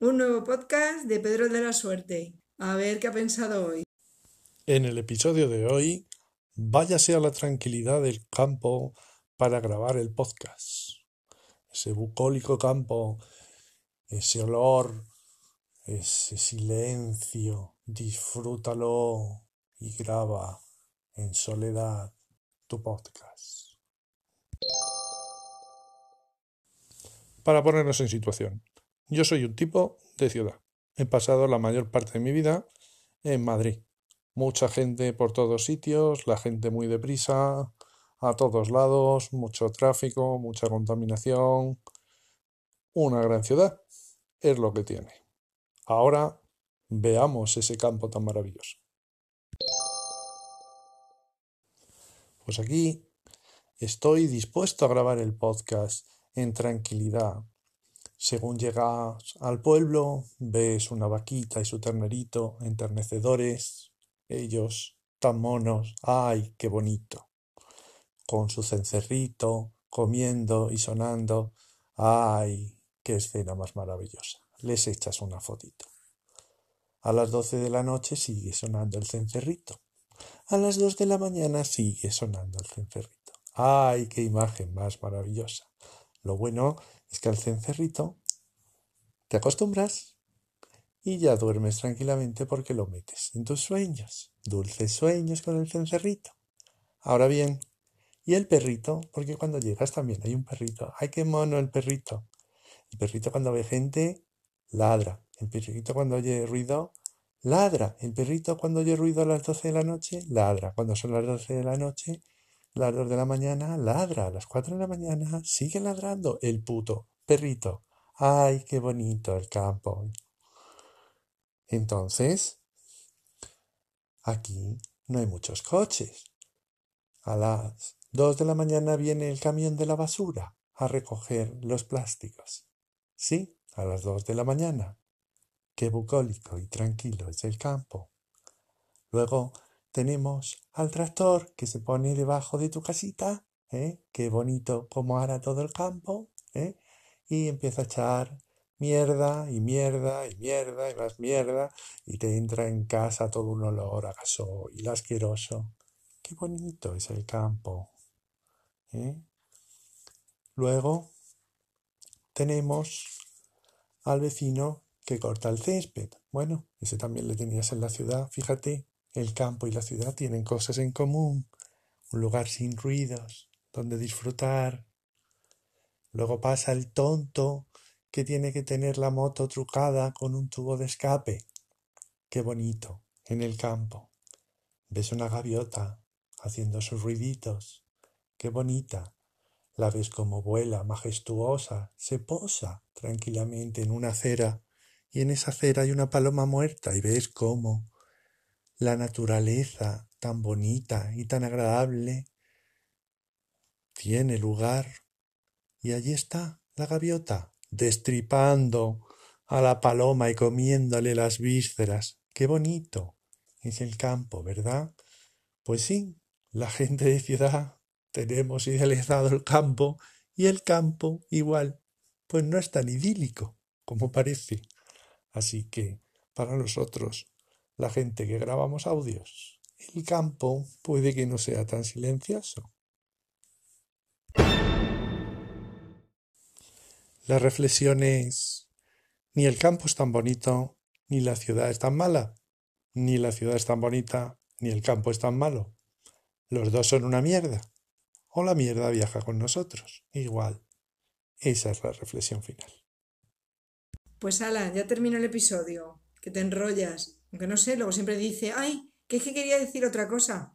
un nuevo podcast de Pedro de la Suerte. A ver qué ha pensado hoy. En el episodio de hoy, váyase a la tranquilidad del campo para grabar el podcast. Ese bucólico campo, ese olor, ese silencio, disfrútalo y graba en soledad tu podcast. Para ponernos en situación, yo soy un tipo de ciudad. He pasado la mayor parte de mi vida en Madrid. Mucha gente por todos sitios, la gente muy deprisa, a todos lados, mucho tráfico, mucha contaminación. Una gran ciudad es lo que tiene. Ahora veamos ese campo tan maravilloso. Pues aquí estoy dispuesto a grabar el podcast en tranquilidad, según llegas al pueblo, ves una vaquita y su ternerito enternecedores, ellos tan monos, ¡ay, qué bonito! Con su cencerrito, comiendo y sonando, ¡ay, qué escena más maravillosa! Les echas una fotito. A las doce de la noche sigue sonando el cencerrito. A las dos de la mañana sigue sonando el cencerrito. ¡Ay, qué imagen más maravillosa! Lo bueno es que al cencerrito te acostumbras y ya duermes tranquilamente porque lo metes en tus sueños. Dulces sueños con el cencerrito. Ahora bien, ¿y el perrito? Porque cuando llegas también hay un perrito. ¡Ay, qué mono el perrito! El perrito cuando ve gente, ladra. El perrito cuando oye ruido, ladra. El perrito cuando oye ruido a las doce de la noche, ladra. Cuando son las doce de la noche, las dos de la mañana, ladra. A las cuatro de la mañana, sigue ladrando el puto perrito. ¡Ay, qué bonito el campo! Entonces, aquí no hay muchos coches. A las dos de la mañana viene el camión de la basura a recoger los plásticos. Sí, a las dos de la mañana. Qué bucólico y tranquilo es el campo. Luego tenemos al tractor que se pone debajo de tu casita, ¿eh? Qué bonito como hará todo el campo, ¿eh? y empieza a echar mierda y mierda y mierda y más mierda y te entra en casa todo un olor a gasoil asqueroso. Qué bonito es el campo. ¿eh? Luego tenemos al vecino que corta el césped. Bueno, ese también le tenías en la ciudad. Fíjate, el campo y la ciudad tienen cosas en común. Un lugar sin ruidos, donde disfrutar, Luego pasa el tonto que tiene que tener la moto trucada con un tubo de escape. Qué bonito, en el campo. Ves una gaviota haciendo sus ruiditos. Qué bonita. La ves como vuela, majestuosa, se posa tranquilamente en una acera y en esa acera hay una paloma muerta y ves cómo la naturaleza tan bonita y tan agradable tiene lugar y allí está la gaviota, destripando a la paloma y comiéndole las vísceras. Qué bonito es el campo, ¿verdad? Pues sí, la gente de ciudad tenemos idealizado el campo y el campo igual, pues no es tan idílico como parece. Así que, para nosotros, la gente que grabamos audios, el campo puede que no sea tan silencioso. La reflexión es, ni el campo es tan bonito, ni la ciudad es tan mala, ni la ciudad es tan bonita, ni el campo es tan malo. Los dos son una mierda. O la mierda viaja con nosotros. Igual. Esa es la reflexión final. Pues ala, ya terminó el episodio. Que te enrollas. Aunque no sé, luego siempre dice, ay, que es que quería decir otra cosa.